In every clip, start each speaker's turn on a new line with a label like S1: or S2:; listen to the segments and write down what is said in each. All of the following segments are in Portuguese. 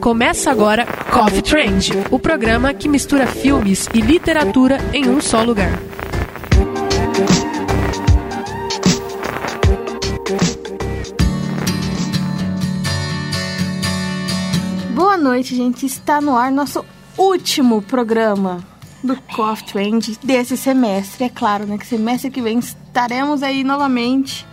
S1: Começa agora Coffee Trend, o programa que mistura filmes e literatura em um só lugar.
S2: Boa noite, gente. Está no ar nosso último programa do Coffee Trend desse semestre. É claro, né? Que semestre que vem estaremos aí novamente.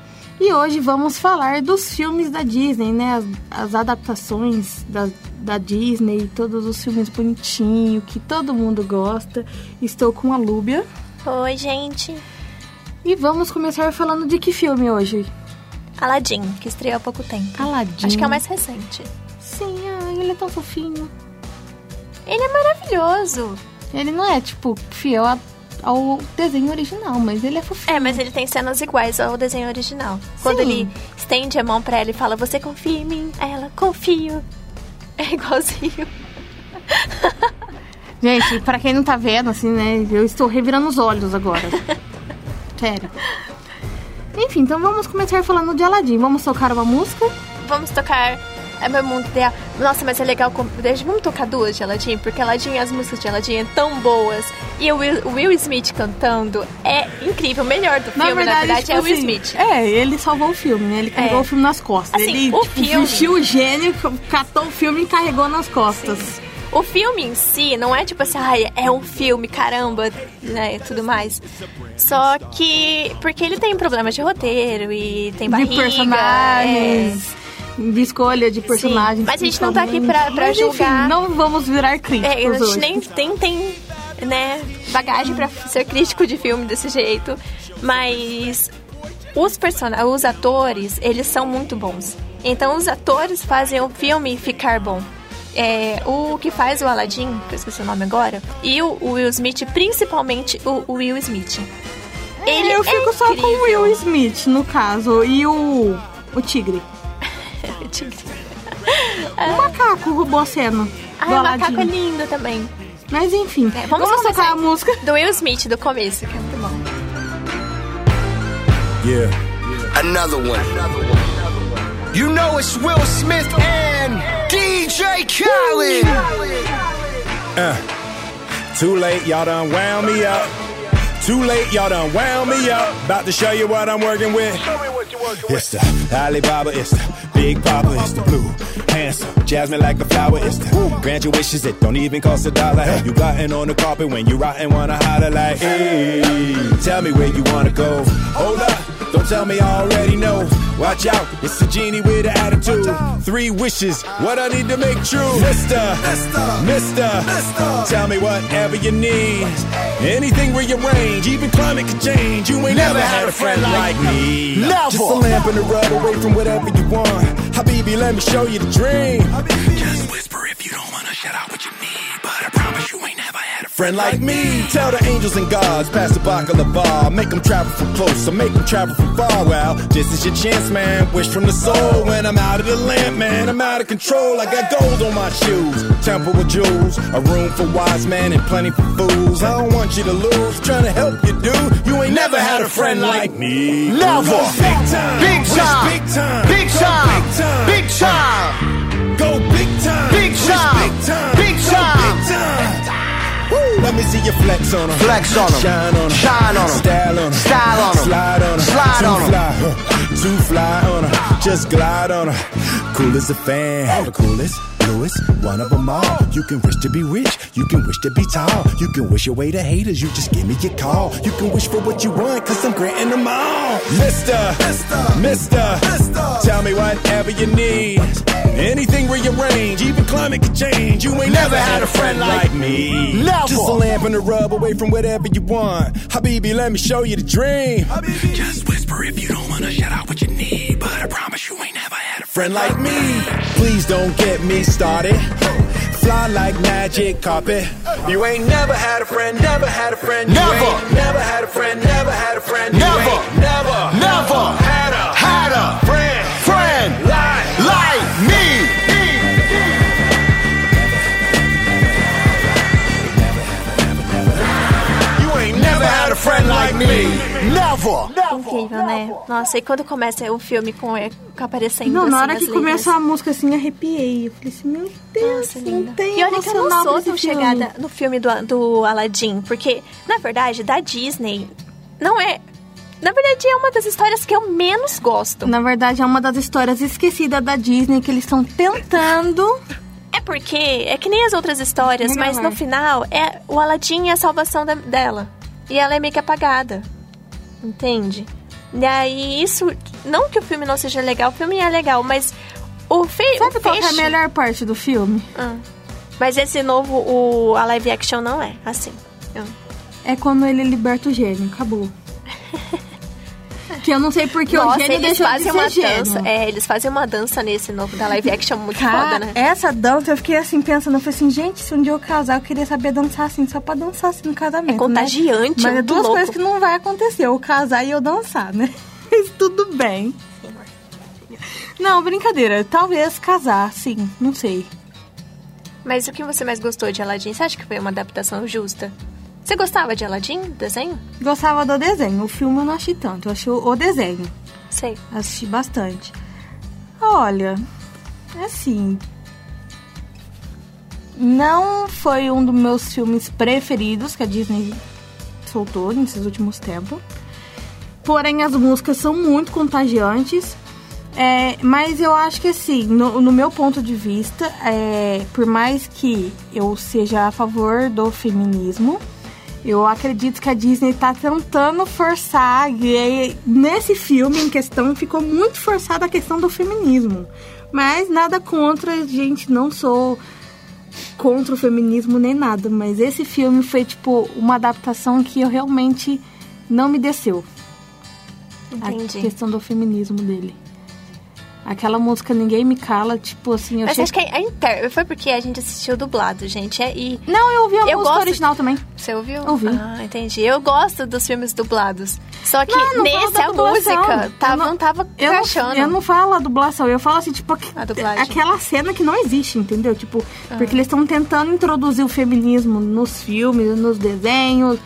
S2: E hoje vamos falar dos filmes da Disney, né? As, as adaptações da, da Disney, todos os filmes bonitinhos que todo mundo gosta. Estou com a Lúbia.
S3: Oi, gente.
S2: E vamos começar falando de que filme hoje?
S3: Aladdin, que estreou há pouco tempo.
S2: Aladdin.
S3: Acho que é o mais recente.
S2: Sim, ah, ele é tão fofinho.
S3: Ele é maravilhoso.
S2: Ele não é, tipo, fiel a, ao desenho original, mas ele é fofinho.
S3: É, mas ele tem cenas iguais ao desenho original. Quando
S2: Sim.
S3: ele estende a mão pra ela e fala, você confia em mim? Ela, confio. É igualzinho.
S2: Gente, pra quem não tá vendo, assim, né? Eu estou revirando os olhos agora. Sério. Enfim, então vamos começar falando de Aladdin. Vamos tocar uma música?
S3: Vamos tocar É meu mundo ideal. Nossa, mas é legal. Vamos tocar duas de Aladdin, porque Aladdin, as músicas de Aladdin é tão boas. E o Will, Will Smith cantando é incrível. O melhor do filme, na verdade,
S2: tipo
S3: é o Will
S2: assim,
S3: Smith.
S2: É, ele salvou o filme, né? Ele carregou
S3: É.
S2: o filme nas costas.
S3: Assim,
S2: ele
S3: o
S2: tipo,
S3: filme-
S2: vestiu o gênio, catou o filme e carregou nas costas.
S3: O filme em si não é tipo assim, ai, é um filme, caramba, né, e tudo mais. Só que porque ele tem problemas de roteiro e tem barriga.
S2: de personagens, de escolha de personagens.
S3: Mas a gente não tá aqui pra- pra
S2: Mas,
S3: julgar.
S2: Enfim, não vamos virar
S3: É,
S2: críticos
S3: é, a gente
S2: hoje.
S3: nem tem, tem né, bagagem pra ser crítico de filme desse jeito. Mas os, person os atores, eles são muito bons. Então os atores fazem o filme ficar bom. É, o que faz o Aladdin, que eu esqueci o nome agora, e o, Will Smith, principalmente o, Will Smith. Ele
S2: eu fico
S3: é
S2: só com o. Will Smith, no caso, e o, o tigre. O macaco roubou a cena.
S3: Ah, o macaco é lindo também.
S2: Mas enfim,
S3: É, vamos
S2: vamos,
S3: começar
S2: tocar a música.
S3: Do Will Smith, do começo, que é muito bom.
S4: Yeah. Another one. You know it's Will Smith and DJ Khaled.
S5: Uh, too late, y'all done wound me up. Too late, y'all done wound me up. About to show you what I'm working with. It's the Alibaba, it's the Big Papa, it's the blue. Handsome, jasmine like a flower, it's the grant your wishes, it don't even cost a dollar. Hey, you gotten on the carpet when you rotten, wanna holler like, hey, tell me where you wanna go. Hold up, don't tell me I already know. Watch out, it's a genie with an attitude. Three wishes, what I need to make true. Mister, Mister, Mister, tell me whatever you need. Anything rearrange, even climate could change. You ain't never had a friend like me.
S4: Never.
S5: Just a lamp and a rub away from whatever you want. Habibi, let me show you the dream. Just whisper if you don't wanna shout out what you need. But I promise you ain't never friend like me. Tell the angels and gods, pass the bar. Make them travel from close, or make them travel from far. Well, this is your chance, man. Wish from the soul. When I'm out of the lamp, man, I'm out of control. I got gold on my shoes, temple with jewels, a room for wise men and plenty for fools. I don't want you to lose, trying to help you, dude. You ain't never had a friend like me.
S4: Never.
S5: Go Big time.
S4: Big time.
S5: Big time.
S4: Big time.
S5: Big time.
S4: Big time.
S5: Go big time.
S4: Big time.
S5: Big time.
S4: Big time.
S5: Big time. Woo. Let me see you flex on 'em.
S4: Flex on 'em.
S5: Shine on 'em.
S4: Shine on 'em.
S5: Style on 'em.
S4: Style on 'em.
S5: Slide on 'em.
S4: Slide on 'em.
S5: fly, huh. Too fly on 'em. Just glide on 'em. Cool as a fan. The coolest, bluest, one of 'em all. You can wish to be rich. You can wish to be tall. You can wish away the haters. You just give me your call. You can wish for what you want, cause I'm granting them all. Mister, Mister, tell me whatever you need. Anything rearrange, even climate can change. You ain't never had a friend like me.
S4: Never.
S5: Just a lamp and a rub away from whatever you want. Habibi, let me show you the dream. Just whisper if you don't wanna shout out what you need. But I promise you ain't never friend like me. Please don't get me started. Fly like magic carpet. You ain't never had a friend, never had a friend.
S4: Never.
S5: never had a friend, never had a friend.
S4: Never.
S5: never,
S4: Never.
S5: had a
S4: Had a
S5: friend.
S4: friend
S5: Like,
S4: like me.
S5: you ain't never had a friend like me.
S4: Never.
S3: Né? Nossa, e quando começa o filme com, é, com aparecendo
S2: Não,
S3: assim,
S2: na hora
S3: as
S2: que
S3: letras.
S2: começou a música assim, arrepiei. Eu falei assim, meu Deus,
S3: Nossa,
S2: não
S3: linda.
S2: tem
S3: E olha que eu não sou tão
S2: filme.
S3: chegada no filme do, do Aladdin, porque, na verdade, da Disney, não é... Na verdade, é uma das histórias que eu menos gosto.
S2: Na verdade, é uma das histórias esquecidas da Disney que eles estão tentando.
S3: É porque, é que nem as outras histórias, mas no final, é o Aladdin é a salvação da- dela. E ela é meio que apagada. Entende? E aí, isso... Não que o filme não seja legal, o filme é legal, mas... O, fe,
S2: Sabe
S3: o
S2: qual que é a melhor parte do filme?
S3: Ah. Mas esse novo, o, a live action não é assim.
S2: É quando ele liberta o gênio. Acabou. que eu não sei porque
S3: Nossa,
S2: o gênio
S3: eles
S2: deixou de
S3: fazem
S2: ser
S3: uma
S2: gênio.
S3: dança. É, eles fazem uma dança nesse novo da live action muito
S2: Cara,
S3: foda, né?
S2: essa dança, eu fiquei assim pensando, eu falei assim, gente, se um dia eu casar, eu queria saber dançar assim, só pra dançar assim no casamento.
S3: É contagiante,
S2: né? Mas é duas
S3: louco.
S2: coisas que não vai acontecer, eu casar e eu dançar, né? Mas tudo bem. Não, brincadeira. Talvez casar, sim, não sei.
S3: Mas o que você mais gostou de Aladdin? Você acha que foi uma adaptação justa? Você gostava de Aladdin, desenho?
S2: Gostava do desenho. O filme eu não achei tanto, eu achei o desenho.
S3: Sei.
S2: Assisti bastante. Olha, assim. Não foi um dos meus filmes preferidos que a Disney soltou nesses últimos tempos. Porém, as músicas são muito contagiantes. É, mas eu acho que assim, no, no meu ponto de vista, é, por mais que eu seja a favor do feminismo, eu acredito que a Disney tá tentando forçar, e aí, nesse filme em questão ficou muito forçada a questão do feminismo. Mas nada contra, gente, não sou contra o feminismo nem nada, mas esse filme foi tipo uma adaptação que eu realmente não me desceu. A
S3: Entendi.
S2: questão do feminismo dele. Aquela música Ninguém Me Cala, tipo assim, eu
S3: Mas
S2: achei...
S3: acho que a inter... foi porque a gente assistiu dublado, gente. É, e
S2: Não, eu ouvi a
S3: Eu
S2: música
S3: gosto-
S2: original também.
S3: você ouviu?
S2: Ouvi.
S3: Ah, entendi. Eu gosto dos filmes dublados. Só que
S2: Não, não
S3: nesse a música
S2: Eu
S3: tava,
S2: não-
S3: não tava
S2: Eu
S3: encaixando.
S2: não, eu não falo a dublação, eu falo assim, tipo,
S3: A dublagem.
S2: aquela cena que não existe, entendeu? Tipo,
S3: Ah.
S2: porque eles estão tentando introduzir o feminismo nos filmes, nos desenhos,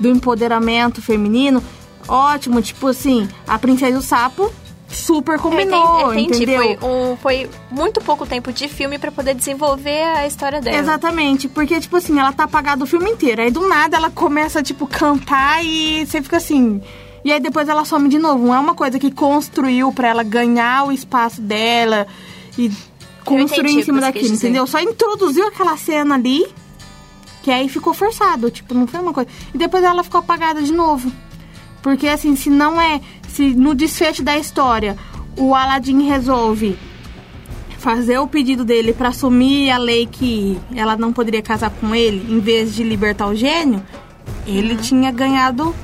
S2: do empoderamento feminino. Ótimo, tipo assim, a Princesa e o Sapo super
S3: Eu
S2: combinou,
S3: entendi, entendi.
S2: entendeu?
S3: Foi, um, foi muito pouco tempo de filme pra poder desenvolver a história dela.
S2: Exatamente, porque, tipo assim, ela tá apagada o filme inteiro. Aí do nada ela começa, tipo, cantar e você fica assim. E aí depois ela some de novo. Não é uma coisa que construiu pra ela ganhar o espaço dela e construir
S3: entendi
S2: em cima daquilo, entendeu? Só introduziu aquela cena ali, que aí ficou forçado. Tipo, não foi uma coisa. E depois ela ficou apagada de novo. Porque, assim, se não é. Se no desfecho da história o Aladdin resolve fazer o pedido dele pra assumir a lei que ela não poderia casar com ele, em vez de libertar o gênio, ele tinha ganhado.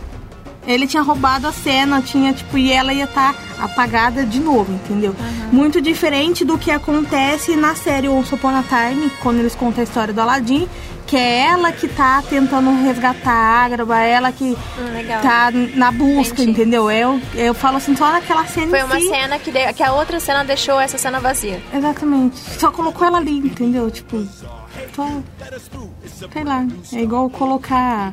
S2: Ele tinha roubado a cena, tinha, tipo, e ela ia estar apagada de novo, entendeu? Muito diferente do que acontece na série Once Upon a Time, quando eles contam a história do Aladdin, que é ela que tá tentando resgatar a Ágraba, ela que
S3: Hum, legal.
S2: tá na busca,
S3: Entendi.
S2: entendeu? Eu, eu falo assim, só naquela cena
S3: Foi uma
S2: si.
S3: cena que, de- que a outra cena deixou essa cena vazia.
S2: Exatamente. Só colocou ela ali, entendeu? Tipo, só. Sei lá. É igual colocar.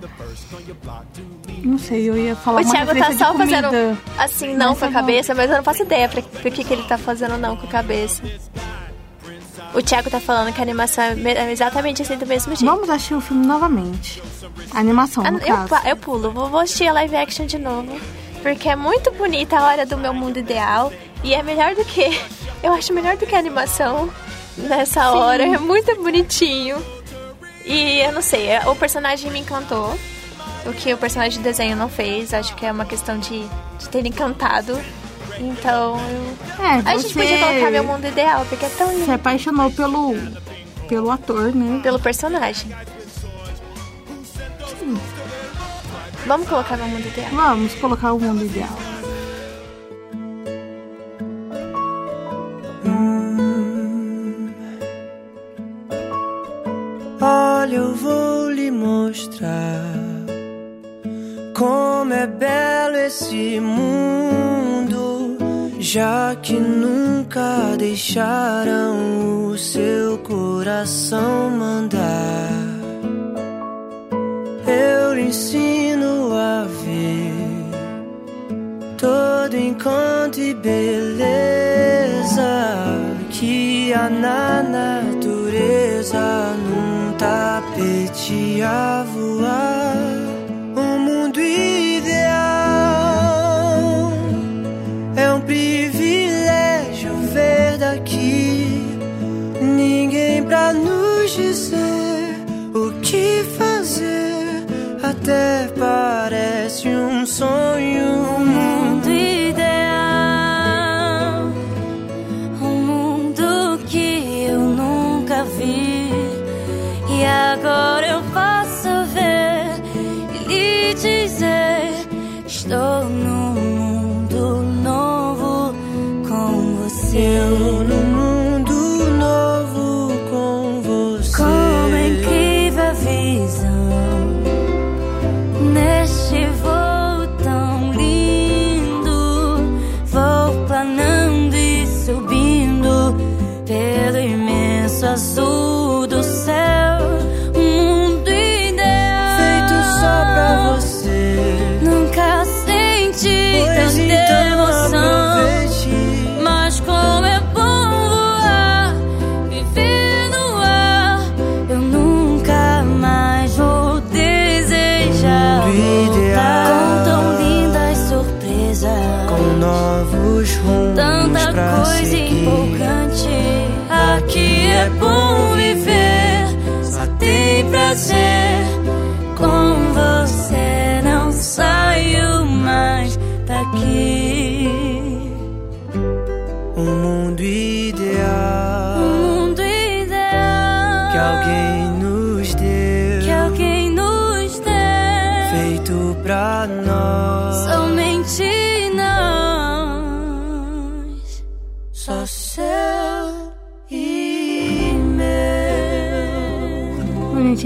S2: Não sei, eu ia falar
S3: O
S2: uma
S3: Thiago tá só
S2: comida.
S3: fazendo assim, não com a
S2: tá
S3: cabeça, mas eu não faço ideia pra, por que, que ele tá fazendo não com a cabeça. O Thiago tá falando que a animação é é exatamente assim do mesmo jeito.
S2: Vamos assistir o filme novamente. A animação,
S3: Ah,
S2: no
S3: eu,
S2: caso.
S3: eu pulo, vou, assistir a live action de novo. Porque é muito bonita a hora do meu mundo ideal. E é melhor do que. Eu acho melhor do que a animação nessa hora. É muito bonitinho. E eu não sei, é- o personagem me encantou. O que o personagem de desenho não fez. Acho que é uma questão de, de ter encantado. Então, eu...
S2: É,
S3: a gente
S2: você
S3: podia colocar meu mundo ideal, porque é tão
S2: se
S3: lindo.
S2: apaixonou pelo, pelo ator, né?
S3: Pelo personagem. Vamos colocar meu mundo ideal.
S2: Vamos colocar o mundo ideal.
S6: deixaram o seu coração mandar. Eu lhe ensino a ver todo encanto e beleza que há na pra nos dizer o que fazer. Até parece um sonho. Seguir.
S7: empolgante. Aqui é bom viver, só tem prazer.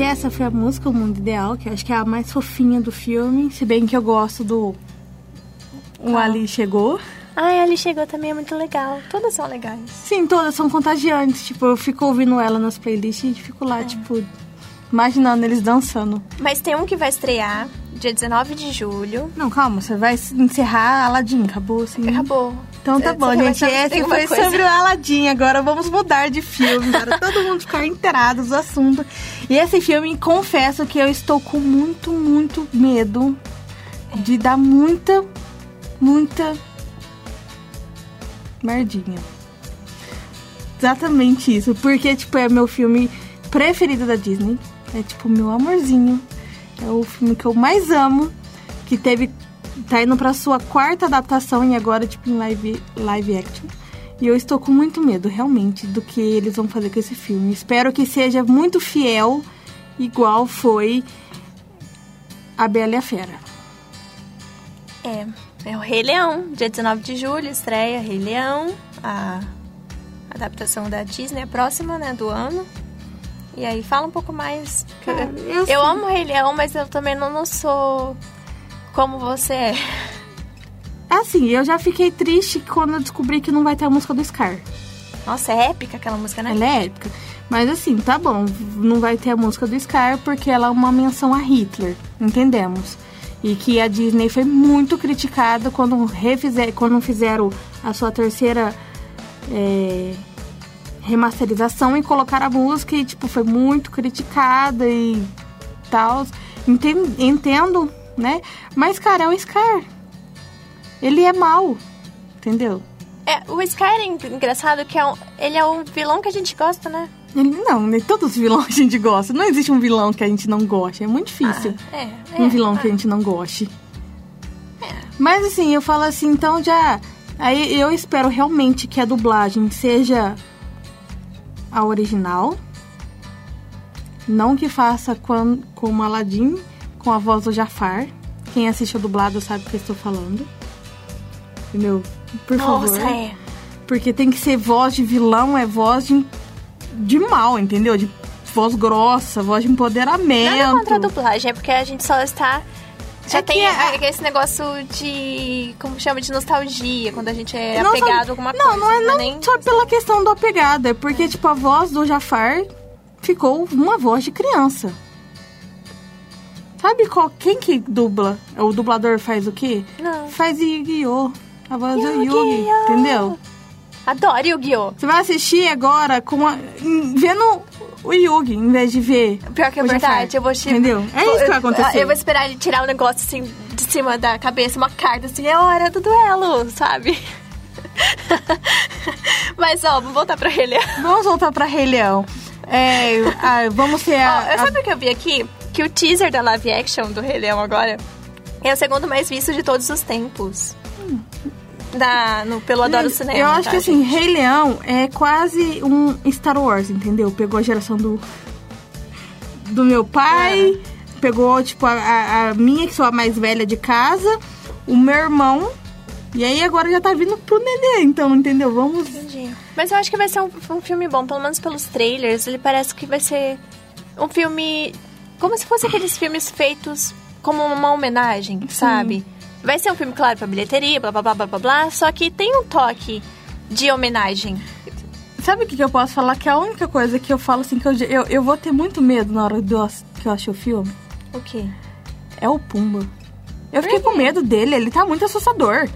S2: Essa foi a música O Mundo Ideal, que eu acho que é a mais fofinha do filme. Se bem que eu gosto do. O Ali chegou.
S3: Ai, ali chegou também, é muito legal. Todas são legais.
S2: Sim, todas são contagiantes. Tipo, eu fico ouvindo ela nas playlists e fico lá, tipo, imaginando eles dançando.
S3: Mas tem um que vai estrear dia 19 de julho.
S2: Não, calma, você vai encerrar Aladdin, acabou assim.
S3: Acabou.
S2: Então tá
S3: É,
S2: bom, gente. Esse foi
S3: coisa.
S2: sobre o Aladdin. Agora vamos mudar de filme, para todo mundo ficar inteirado do assunto. E esse filme, confesso que eu estou com muito, muito medo de dar muita, muita merdinha. Exatamente isso. Porque, tipo, é meu filme preferido da Disney. É, tipo, meu amorzinho. É o filme que eu mais amo. Que teve. Tá indo pra sua quarta adaptação e agora, tipo, em live, live action. E eu estou com muito medo, realmente, do que eles vão fazer com esse filme. Espero que seja muito fiel, igual foi A Bela e a Fera.
S3: É, é o Rei Leão. Dia 19 de julho estreia Rei Leão. A adaptação da Disney, a próxima, né, do ano. E aí fala um pouco mais.
S2: Cara, eu
S3: eu amo o Rei Leão, mas eu também não, não sou como você é.
S2: Assim, eu já fiquei triste quando eu descobri que não vai ter a música do Scar.
S3: Nossa, é épica aquela música, né?
S2: Ela é épica. Mas assim, tá bom, não vai ter a música do Scar porque ela é uma menção a Hitler, entendemos. E que a Disney foi muito criticada quando, refizer, quando fizeram a sua terceira é, remasterização e colocaram a música e tipo, foi muito criticada e tal. Enten- Entendo, né? Mas, cara, é o Scar. Ele é mau, entendeu?
S3: É, o Scar é engraçado que é um, ele é o vilão que a gente gosta, né?
S2: Ele, não, nem todos os vilões a gente gosta. Não existe um vilão que a gente não goste. É muito difícil.
S3: É, é.
S2: um vilão que a gente não goste. Mas assim, eu falo assim, então já. Aí eu espero realmente que a dublagem seja a original. Não que faça com, como Aladdin, com a voz do Jafar. Quem assiste a dublado sabe o que eu estou falando. Entendeu? Por
S3: Nossa,
S2: favor.
S3: é.
S2: Porque tem que ser voz de vilão, é voz de, de mal, entendeu? De voz grossa, voz de empoderamento.
S3: Nada contra a dublagem, é porque a gente só está. Já
S2: É que
S3: tem
S2: é-
S3: esse negócio de. Como chama? De nostalgia, quando a gente é
S2: Não,
S3: apegado
S2: sabe-
S3: a alguma
S2: não,
S3: coisa.
S2: Não, é não
S3: nem...
S2: só pela questão do apegado, é porque, tipo, a voz do Jafar ficou uma voz de criança. Sabe qual, quem que dubla? O dublador faz o quê?
S3: Não.
S2: Faz Yu-Gi-Oh! A voz do
S3: Yu-Gi-Oh!
S2: Yugi, entendeu?
S3: Adoro Yu-Gi-Oh!
S2: Você vai assistir agora com a, vendo o Yugi, em vez de ver.
S3: Pior que é verdade, eu vou te...
S2: Entendeu? É isso que vai acontecer.
S3: Eu vou esperar ele tirar um negócio assim de cima da cabeça, uma carta assim, é hora do duelo, sabe? Mas ó, vamos voltar pra Rei Leão.
S2: Vamos voltar pra Rei Leão. É, ah, vamos ter
S3: Ó,
S2: a,
S3: eu
S2: a-
S3: sabe o que eu vi aqui? Que o teaser da live action do Rei Leão agora é o segundo mais visto de todos os tempos. Da, no, pelo Adoro Cinema.
S2: Eu acho
S3: tá,
S2: que assim,
S3: gente?
S2: Rei Leão é quase um Star Wars, entendeu? Pegou a geração do. Do meu pai, pegou, tipo, a, a- a minha, que sou a mais velha de casa, o meu irmão, e aí agora já tá vindo pro nenê, então, entendeu? Vamos.
S3: Entendi. Mas eu acho que vai ser um, um filme bom, pelo menos pelos trailers. Ele parece que vai ser um filme. Como se fosse aqueles filmes feitos como uma homenagem, sabe? Vai ser um filme, claro, pra bilheteria, blá blá blá blá blá blá. Só que tem um toque de homenagem.
S2: Sabe o que, que eu posso falar? Que a única coisa que eu falo assim, que eu, eu, eu vou ter muito medo na hora do, que eu achei o filme,
S3: O quê?
S2: é o Pumba. Eu fiquei com medo dele, ele tá muito assustador.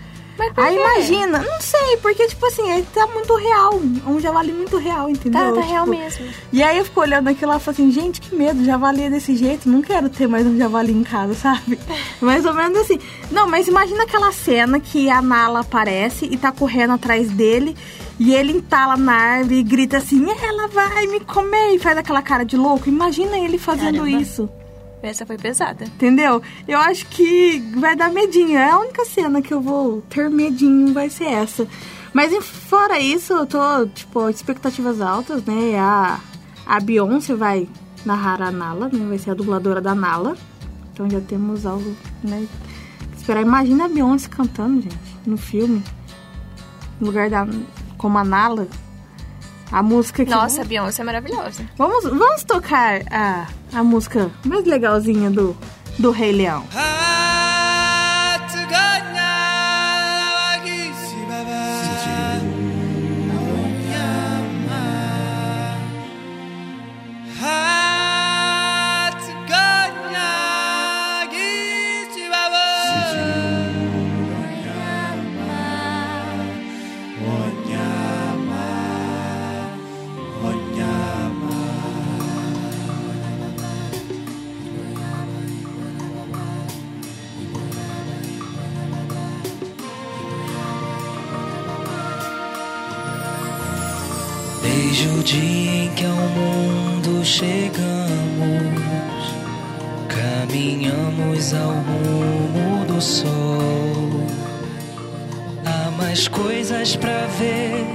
S2: Aí imagina, não sei, porque tipo assim, ele tá muito real. É um javali muito real, entendeu?
S3: Tá, tá
S2: Tipo,
S3: real mesmo.
S2: E aí eu fico olhando aquilo lá e falo assim, gente, que medo, javali é desse jeito, não quero ter mais um javali em casa, sabe? Mais ou menos assim. Não, mas imagina aquela cena que a Nala aparece e tá correndo atrás dele e ele entala na árvore e grita assim, ela vai me comer e faz aquela cara de louco. Imagina ele fazendo
S3: Caramba.
S2: isso.
S3: Essa foi pesada.
S2: Entendeu? Eu acho que vai dar medinho. É a única cena que eu vou ter medinho, vai ser essa. Mas fora isso, eu tô, tipo, expectativas altas, né? A, a Beyoncé vai narrar a Nala, né? Vai ser a dubladora da Nala. Então já temos algo, né? Esperar. Imagina a Beyoncé cantando, gente, no filme. No lugar da. Como a Nala. A música que.
S3: Nossa, a Beyoncé é maravilhosa.
S2: Vamos, vamos tocar a, a música mais legalzinha do, do Rei Leão.
S6: Desde dia em que ao mundo chegamos, caminhamos ao rumo do sol. Há mais coisas pra ver,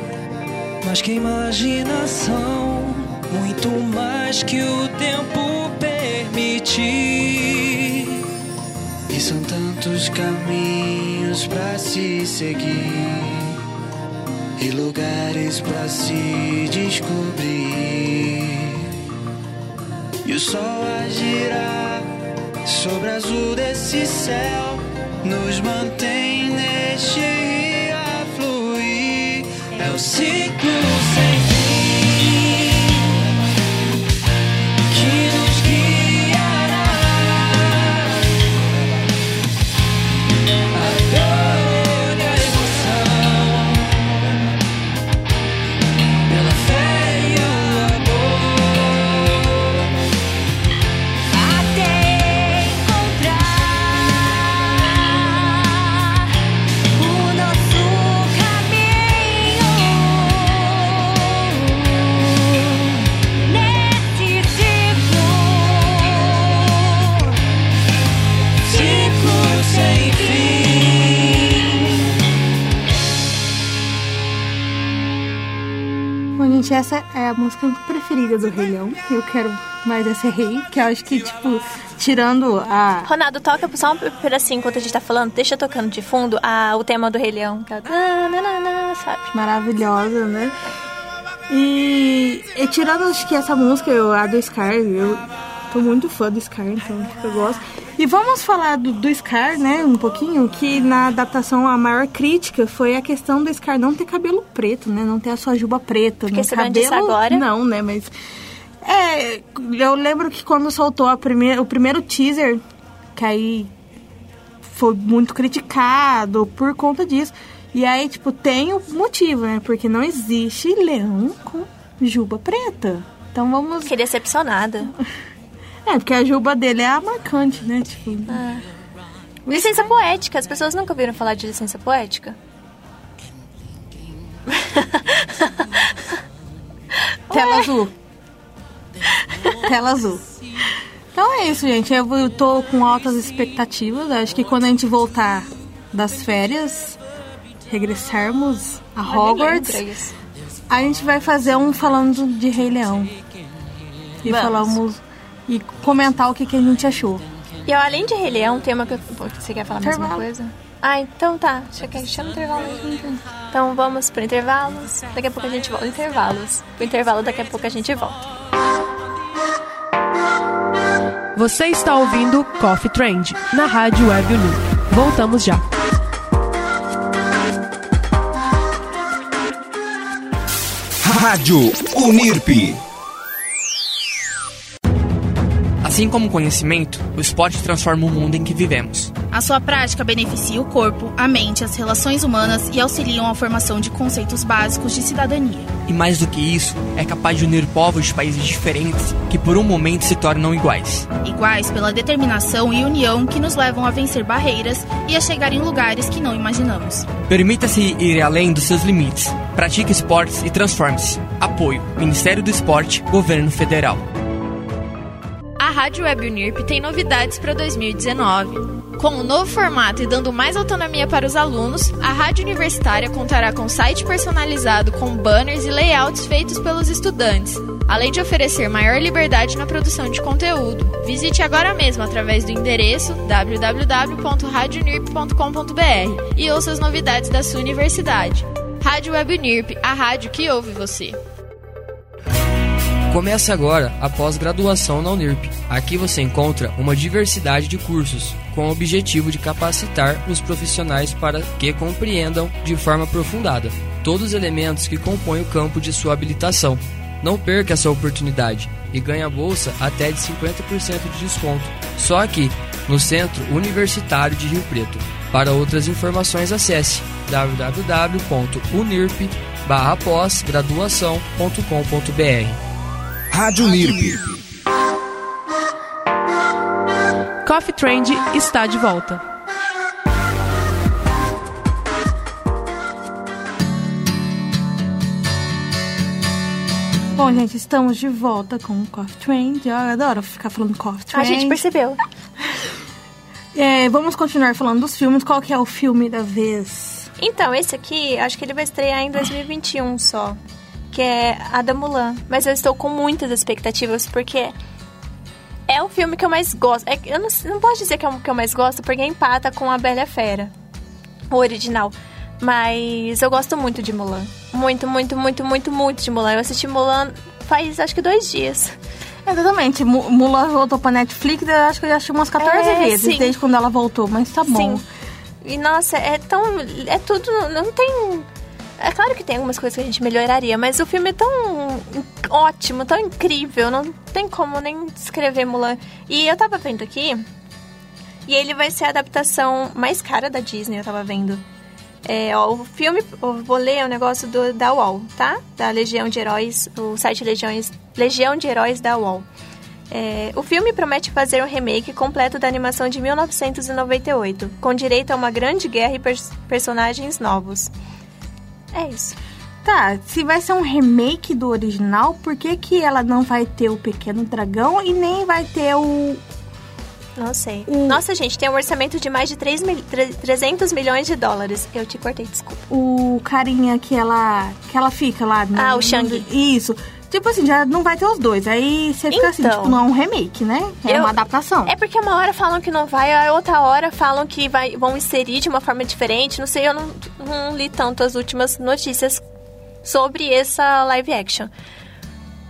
S6: mais que imaginação, muito mais que o tempo permitir. E são tantos caminhos pra se seguir e lugares pra se descobrir. E o sol a girar sobre azul desse céu nos mantém neste a fluir. É o ciclo
S2: essa é a música preferida do Rei Leão. Eu quero mais esse rei, que eu acho que, tipo, tirando a.
S3: Ronaldo, toca só um pedacinho enquanto a gente tá falando. Deixa tocando de fundo a, o tema do Rei Leão. que é Sabe?
S2: maravilhosa, né? E, e tirando acho que essa música, eu, a do Scar, eu tô muito fã do Scar, então tipo, eu gosto. E vamos falar do, do Scar, né, um pouquinho, que na adaptação a maior crítica foi a questão do Scar não ter cabelo preto, né, não ter a sua juba preta.
S3: Fiquei
S2: né?
S3: disso
S2: cabelo,
S3: agora.
S2: Não, né, mas... É, eu lembro que quando soltou a primeira, o primeiro teaser, que aí foi muito criticado por conta disso. E aí, tipo, tem o motivo, né? Porque não existe leão com juba preta. Então vamos.
S3: Fiquei decepcionada.
S2: É, porque a juba dele é a marcante, né? Tipo.
S3: Licença poética. As pessoas nunca ouviram falar de licença poética?
S2: Tela azul. Tela azul. Então é isso, gente. Eu tô com altas expectativas. Acho que quando a gente voltar das férias, regressarmos a Hogwarts, a gente vai fazer um falando de Rei Leão. E
S3: Vamos.
S2: falamos. E comentar o que, que a gente achou.
S3: E eu, além de Rei Leão, tem uma que eu... Você quer falar mais uma
S2: Intervalo.
S3: coisa? Ah, então tá. Você quer chama o intervalo? Então vamos pro intervalos. Daqui a pouco a gente volta. Intervalos. O intervalo daqui a pouco a gente volta.
S1: Você está ouvindo Coffee Trend na Rádio Web Uni. Voltamos já.
S8: Rádio Unirp.
S9: Assim como o conhecimento, o esporte transforma o mundo em que vivemos.
S10: A sua prática beneficia o corpo, a mente, as relações humanas e auxiliam a formação de conceitos básicos de cidadania.
S9: E mais do que isso, é capaz de unir povos de países diferentes que por um momento se tornam iguais.
S10: Iguais pela determinação e união que nos levam a vencer barreiras e a chegar em lugares que não imaginamos.
S9: Permita-se ir além dos seus limites. Pratique esportes e transforme-se. Apoio: Ministério do Esporte, Governo Federal.
S11: Rádio Web Unirp tem novidades para 2019. Com o novo formato e dando mais autonomia para os alunos, a Rádio Universitária contará com site personalizado com banners e layouts feitos pelos estudantes, além de oferecer maior liberdade na produção de conteúdo. Visite agora mesmo através do endereço www.radiounirp.com.br e ouça as novidades da sua universidade. Rádio Web Unirp, a rádio que ouve você.
S12: Comece agora a pós-graduação na Unirp. Aqui você encontra uma diversidade de cursos, com o objetivo de capacitar os profissionais para que compreendam de forma aprofundada todos os elementos que compõem o campo de sua habilitação. Não perca essa oportunidade e ganhe a bolsa até de 50% de desconto, só aqui, no Centro Universitário de Rio Preto. Para outras informações, acesse www.unirp.pós-graduação.com.br.
S8: Rádio Unirp.
S1: Coffee Trend está de volta.
S2: Bom, gente, estamos de volta com o Coffee Trend. Eu adoro ficar falando Coffee
S3: A
S2: Trend.
S3: gente percebeu.
S2: É, vamos continuar falando dos filmes. Qual que é o filme da vez?
S3: Então, esse aqui, acho que ele vai estrear em 2021 só. Que é a da Mulan. Mas eu estou com muitas expectativas, porque é o filme que eu mais gosto. É, eu não, não posso dizer que é o que eu mais gosto, porque empata com a Bela Fera. O original. Mas eu gosto muito de Mulan. Muito, muito, muito, muito, muito de Mulan. Eu assisti Mulan faz acho que dois dias.
S2: Exatamente. Mu- Mulan voltou pra Netflix, eu acho que eu já assisti umas 14
S3: É,
S2: vezes,
S3: sim.
S2: desde quando ela voltou, mas tá bom.
S3: Sim. E nossa, é tão. É tudo. Não tem. É claro que tem algumas coisas que a gente melhoraria, mas o filme é tão ótimo, tão incrível, não tem como nem descrever Mulan. E eu tava vendo aqui, e ele vai ser a adaptação mais cara da Disney, eu tava vendo. É, ó, o filme, eu vou ler o negócio do, da UOL, tá? Da Legião de Heróis, o site Legiões, Legião de Heróis da UOL. É, o filme promete fazer um remake completo da animação de 1998, com direito a uma grande guerra e pers- personagens novos. É isso.
S2: Tá, se vai ser um remake do original, por que, que ela não vai ter o Pequeno Dragão e nem vai ter o.
S3: Não sei. Nossa, gente, tem um orçamento de mais de 3 mil, tre- 300 milhões de dólares. Eu te cortei, desculpa.
S2: o carinha que ela. que ela fica lá. no-
S3: Ah, o Shang.
S2: Isso. Tipo assim, já não vai ter os dois. Aí você fica assim,
S3: Então.
S2: tipo, não é um remake, né? É
S3: Eu-
S2: uma adaptação.
S3: É porque uma hora falam que não vai, a outra hora falam que vai, vão inserir de uma forma diferente. Não sei, eu não, não li tanto as últimas notícias sobre essa live action.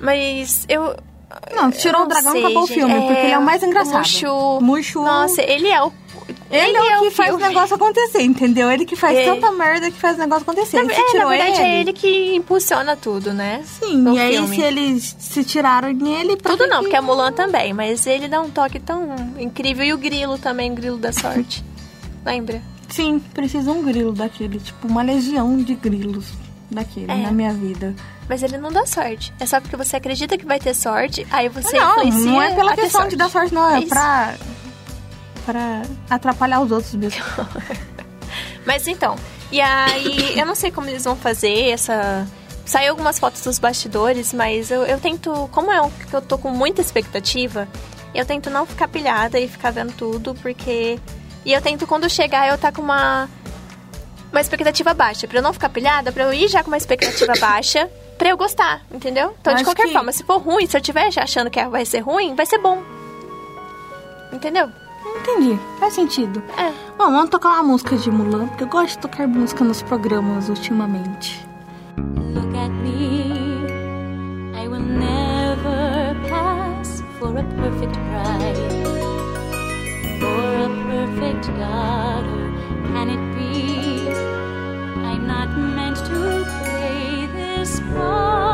S3: Mas eu.
S2: Não, tirou
S3: eu
S2: o dragão e acabou o filme, porque ele é o mais engraçado.
S3: Mushu.
S2: Mushu.
S3: Nossa, ele é o.
S2: Ele, é o que faz o negócio acontecer, entendeu? Ele que faz
S3: É.
S2: tanta merda que faz o negócio acontecer.
S3: Na,
S2: se
S3: é, na
S2: tirou
S3: verdade,
S2: ele,
S3: é ele que impulsiona tudo, né?
S2: Sim,
S3: No
S2: e aí
S3: filme.
S2: se eles se tiraram nele...
S3: Tudo não,
S2: que-
S3: porque a Mulan também, mas ele dá um toque tão incrível. E o grilo também, o grilo da sorte. Lembra?
S2: Sim, precisa um grilo daquele, tipo uma legião de grilos daquele
S3: É.
S2: na minha vida.
S3: Mas ele não dá sorte. É só porque você acredita que vai ter sorte, aí você
S2: não,
S3: influencia
S2: não é pela questão de dar sorte, não. É
S3: Isso.
S2: pra, pra atrapalhar os outros mesmo.
S3: Mas então, e aí eu não sei como eles vão fazer essa. Saiu algumas fotos dos bastidores, mas eu, eu tento. Como é que eu tô com muita expectativa, eu tento não ficar pilhada e ficar vendo tudo, porque. E eu tento quando chegar eu tá com uma. Uma expectativa baixa. Pra eu não ficar pilhada, pra eu ir já com uma expectativa baixa, pra eu gostar, entendeu? Então, de
S2: Acho
S3: qualquer
S2: que-
S3: forma, se for ruim, se eu estiver achando que vai ser ruim, vai ser bom. Entendeu?
S2: Entendi, faz sentido.
S3: É.
S2: Bom, vamos tocar uma música de Mulan, porque eu gosto de tocar música nos programas ultimamente.
S7: Look at me. I will never pass for a perfect bride. For a perfect daughter, can it be? I'm not meant to play this part.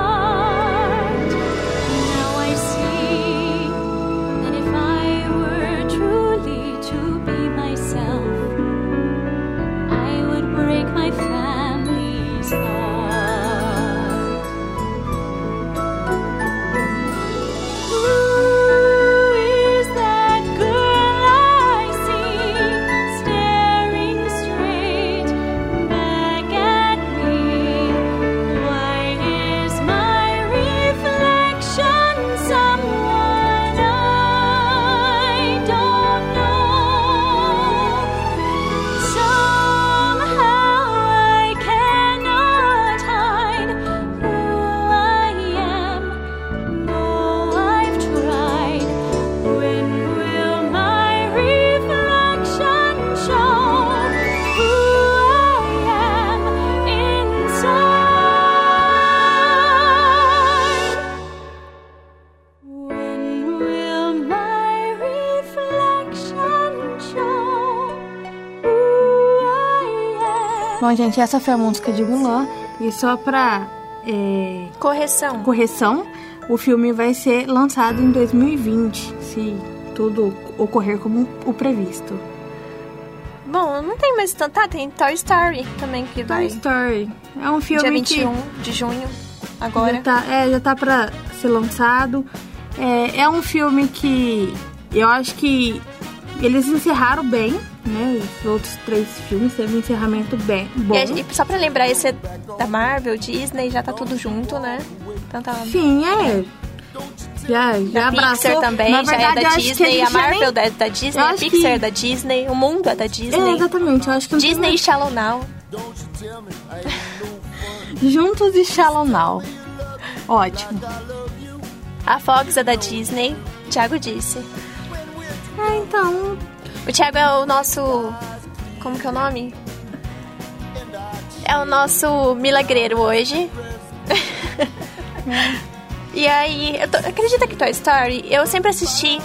S2: Gente, essa foi a música de Mulan. E só pra é,
S3: Correção.
S2: correção, o filme vai ser lançado em 2020, se tudo ocorrer como o previsto.
S3: Bom, não tem mais tanto. Tá, tem Toy Story também que vai.
S2: Toy Story é um filme
S3: Dia
S2: que
S3: 21 de junho, agora.
S2: Já tá, é, já tá pra ser lançado. É, é um filme que eu acho que eles encerraram bem, né? Os outros três filmes teve um encerramento bem bom.
S3: E, gente- só pra lembrar, esse é da Marvel, Disney, já tá tudo junto, né? Então tá.
S2: Sim, é. Já, já
S3: Da
S2: abraçou.
S3: Pixar também,
S2: Na
S3: já
S2: verdade,
S3: é
S2: eu
S3: da Disney, a
S2: já nem-
S3: Marvel é da Disney, a Pixar
S2: que-
S3: é da Disney, o mundo é da
S2: É,
S3: Disney.
S2: exatamente. Eu acho que tem
S3: Disney e
S2: mais-
S3: Shallow Now.
S2: Juntos e Shallow Now. Ótimo.
S3: A Fox é da Disney, Thiago disse.
S2: Ah, então.
S3: O Thiago é o nosso. Como que é o nome? É o nosso milagreiro hoje. e aí, eu tô- acredita que Toy Story, eu sempre assisti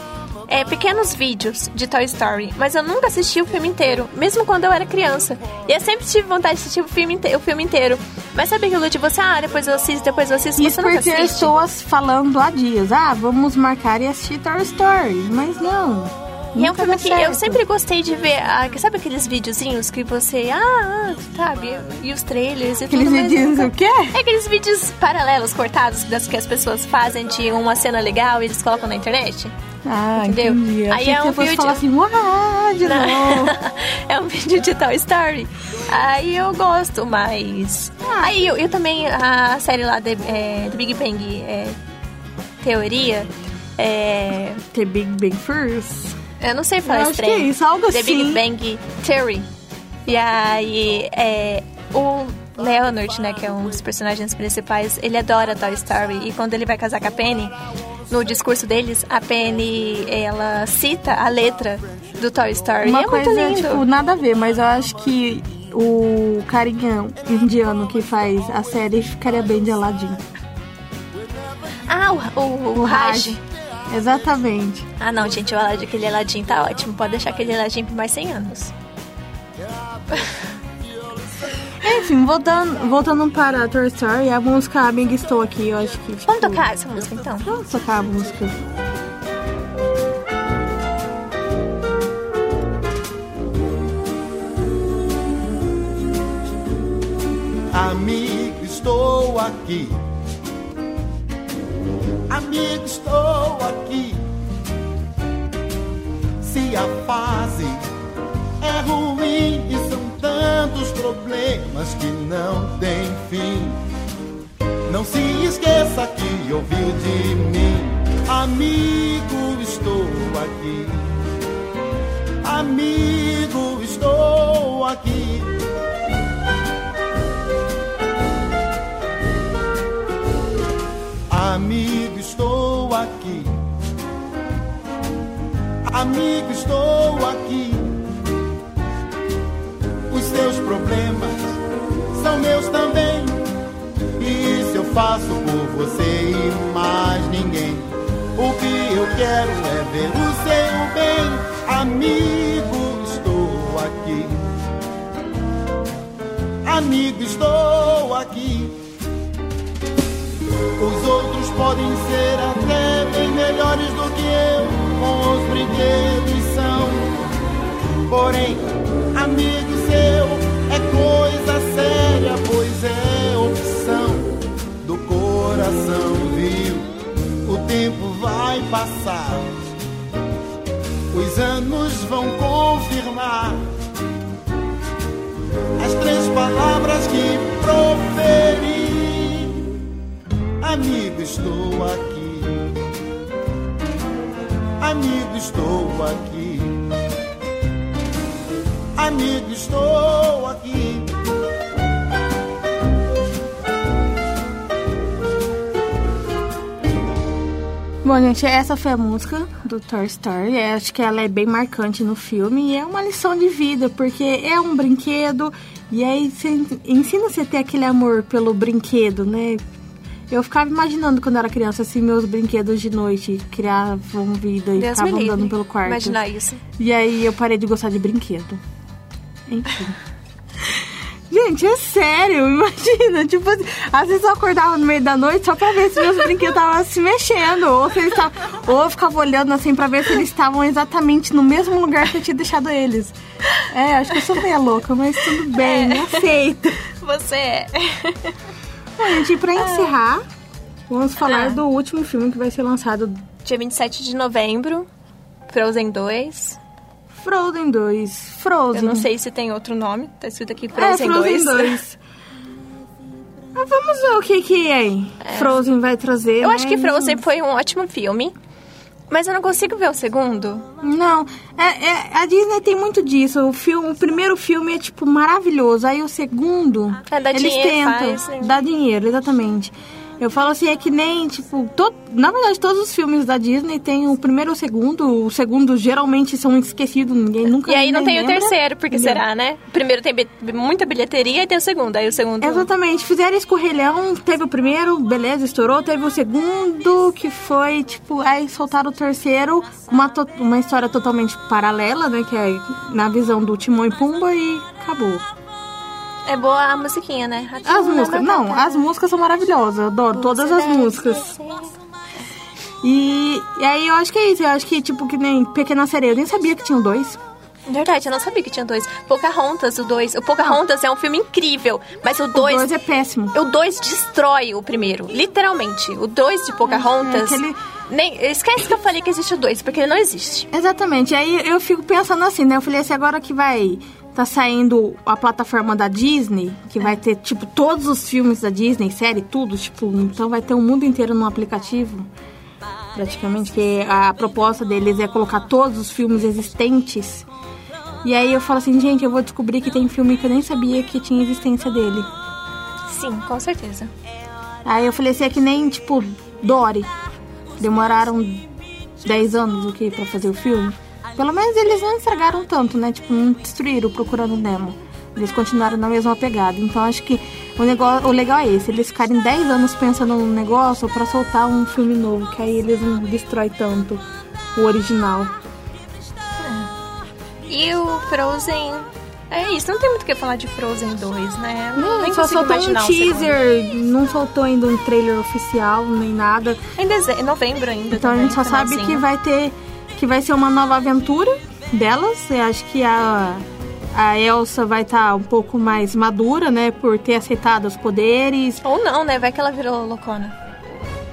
S3: é, pequenos vídeos de Toy Story, mas eu nunca assisti o filme inteiro, mesmo quando eu era criança. E eu sempre tive vontade de assistir o filme, inte- o filme inteiro. Mas sabe aquilo de você, ah, depois eu assisto, depois eu assisto,
S2: Isso
S3: você nunca
S2: porque
S3: assiste?
S2: pessoas falando há dias. Ah, vamos marcar e assistir Toy Story. Mas não.
S3: E é um filme que eu sempre gostei de ver. ah, sabe aqueles videozinhos que você. Ah, ah, sabe? E os trailers e
S2: Aqueles
S3: tudo
S2: vídeos
S3: nunca-
S2: o quê?
S3: É aqueles vídeos paralelos, cortados, das que as pessoas fazem de uma cena legal e eles colocam na internet.
S2: Ah,
S3: Entendeu?
S2: entendi. Eu
S3: Aí é um vídeo-
S2: falar assim, uau, de novo.
S3: é um vídeo de Toy Story. Aí eu gosto, mas.
S2: Ah.
S3: Aí eu, eu também, a série lá de, é, do Big Bang é, Teoria. É,
S2: The Big Bang First.
S3: Eu não sei falar
S2: Eu
S3: esse
S2: acho que é isso, algo
S3: The
S2: assim.
S3: Big Bang Theory. E aí, é, o Leonard, né, que é um dos personagens principais, ele adora Toy Story. E quando ele vai casar com a Penny, no discurso deles, a Penny, ela cita a letra do Toy Story.
S2: Uma
S3: é
S2: coisa,
S3: muito lindo.
S2: tipo, nada a ver, mas eu acho que o carinha indiano que faz a série ficaria bem de Aladdin.
S3: Ah, o, o, o Raj.
S2: Exatamente.
S3: Ah, não, gente, o Aladim, aquele Aladim tá ótimo. Pode deixar aquele Aladim por mais 100 anos.
S2: Enfim, voltando, voltando para a Toy Story, a música Amiga Estou Aqui, eu acho que. Tipo,
S3: Vamos tocar essa música então?
S2: Vamos tocar a música.
S13: Amigo, estou aqui Amigo, estou aqui. Se a fase é ruim e são tantos problemas que não tem fim. Não se esqueça que ouviu de mim. Amigo, estou aqui. Amigo, estou aqui. Amigo, estou aqui. Amigo, estou aqui. Os seus problemas são meus também. E isso eu faço por você e mais ninguém. O que eu quero é ver o seu bem. Amigo, estou aqui. Amigo, estou aqui. Podem ser até bem melhores do que eu, com os brinquedos são. Porém, amigo seu é coisa séria, pois é opção do coração, viu? O tempo vai passar, os anos vão confirmar as três palavras que proferi. Amigo, estou aqui. Amigo, estou aqui. Amigo, estou aqui.
S2: Bom, gente, essa foi a música do Toy Story. É, acho que ela é bem marcante no filme e é uma lição de vida, porque é um brinquedo e aí ensina você a ter aquele amor pelo brinquedo, né? Eu ficava imaginando quando eu era criança, assim, meus brinquedos de noite criavam vida e
S3: Deus
S2: ficavam andando pelo quarto.
S3: Imaginar isso.
S2: E aí eu parei de gostar de brinquedo. Enfim. Gente, é sério, imagina. Tipo, assim, às vezes eu acordava no meio da noite só pra ver se meus brinquedos estavam se mexendo. Ou, se eles tavam, ou eu ficava olhando assim pra ver se eles estavam exatamente no mesmo lugar que eu tinha deixado eles. É, acho que eu sou meio louca, mas tudo bem,
S3: É.
S2: aceito.
S3: Você é.
S2: Bom, gente, pra encerrar, vamos falar
S3: Ah.
S2: do último filme que vai ser lançado.
S3: Dia 27 de novembro, Frozen 2.
S2: Frozen 2. Frozen.
S3: Eu não sei se tem outro nome, tá escrito aqui
S2: É,
S3: Frozen,
S2: Frozen
S3: 2.
S2: 2. Ah, vamos ver o que que é. Frozen vai trazer.
S3: Eu
S2: né?
S3: acho que Frozen foi um ótimo filme, mas eu não consigo ver o segundo.
S2: Não, é, é- a Disney tem muito disso. O, filme, o primeiro filme é, tipo, maravilhoso. Aí o segundo,
S3: É, dá
S2: eles
S3: dinheiro,
S2: tentam.
S3: faz?
S2: Dá dinheiro, exatamente. Eu falo assim, é que nem, tipo, na verdade, todos os filmes da Disney tem o primeiro e o segundo. O segundo geralmente são esquecidos, ninguém nunca
S3: E aí não tem o
S2: lembra.
S3: terceiro, porque
S2: Entendeu?
S3: será, né? O primeiro tem muita bilheteria e tem o segundo. Aí o segundo.
S2: Exatamente, fizeram escorrelhão, teve o primeiro, beleza, estourou, teve o segundo, que foi, tipo, aí soltaram o terceiro, uma, uma história totalmente paralela, né, que é na visão do Timão e Pumba e acabou.
S3: É boa a musiquinha, né?
S2: As músicas, não, as músicas são maravilosas, eu adoro todas as músicas. E, e aí eu acho que é isso, eu acho que, tipo, que nem Pequena Sereia, eu nem sabia que tinham dois.
S3: Verdade, eu não sabia que tinha dois. Pocahontas, o dois. O Pocahontas é um filme incrível, mas o dois...
S2: dois é péssimo.
S3: O dois destrói o primeiro, literalmente. O dois de Pocahontas...
S2: É, aquele-
S3: Nem, esquece que eu falei que existe o dois, porque ele não existe.
S2: Exatamente. Aí eu fico pensando assim, né? Eu falei assim, agora que vai tá saindo a plataforma da Disney, que vai ter, tipo, todos os filmes da Disney, série, tudo, tipo, então vai ter o mundo inteiro no aplicativo. Praticamente, que a proposta deles é colocar todos os filmes existentes. E aí eu falo assim, gente, eu vou descobrir que tem filme que eu nem sabia que tinha existência dele.
S3: Sim, com certeza.
S2: Aí eu falei assim, é que nem, tipo, Dory. Demoraram 10 anos o que pra fazer o filme. Pelo menos eles não estragaram tanto, né? Tipo, não destruíram procurando Nemo. Eles continuaram na mesma pegada. Então acho que o, negócio, o legal é esse, eles ficarem 10 anos pensando num negócio pra soltar um filme novo, que aí eles não destroem tanto o original.
S3: E o Frozen... É isso, não tem muito o que falar de Frozen 2, né?
S2: Não,
S3: nem
S2: só soltou um teaser, não soltou ainda um trailer oficial, nem nada.
S3: Em dezembro, novembro ainda
S2: Então a
S3: também,
S2: gente só sabe que vai ter que vai ser uma nova aventura delas. Eu acho que a a Elsa vai estar um pouco mais madura, né? Por ter aceitado os poderes.
S3: Ou não, né? Vai que ela virou loucona.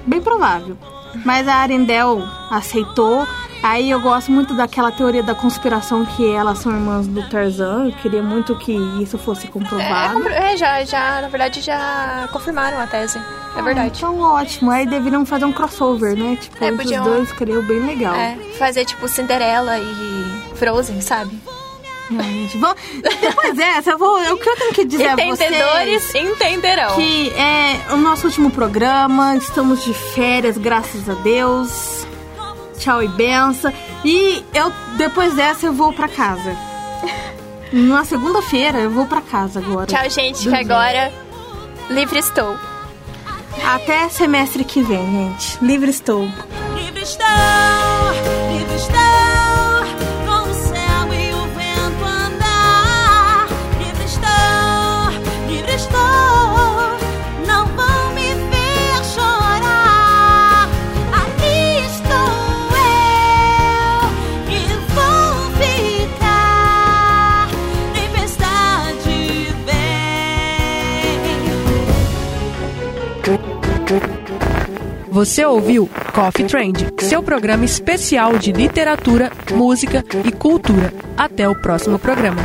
S2: Bem provável. Mas a Arendelle aceitou. Aí eu gosto muito daquela teoria da conspiração que elas são irmãs do Tarzan. Eu queria muito que isso fosse
S3: É,
S2: comprovado.
S3: compro- é, já, já, na verdade, já confirmaram a tese. É verdade.
S2: Então ótimo. Aí deveriam fazer um crossover, né? Tipo,
S3: É,
S2: entre
S3: podiam-
S2: os dois, creio bem legal.
S3: É, fazer tipo Cinderela e Frozen, sabe?
S2: Gente, vou- Depois dessa, eu vou, o que eu tenho que dizer a vocês...
S3: Entendedores entenderão.
S2: Que é o nosso último programa, estamos de férias, graças a Deus. Tchau e benção. E eu, depois dessa, eu vou pra casa. Na segunda-feira, eu vou pra casa agora.
S3: Tchau, gente, que
S2: Dormir.
S3: agora livre estou.
S2: Até semestre que vem, gente. Livre estou.
S7: Livre estou,
S1: Você ouviu Coffee Trend, seu programa especial de literatura, música e cultura. Até o próximo programa.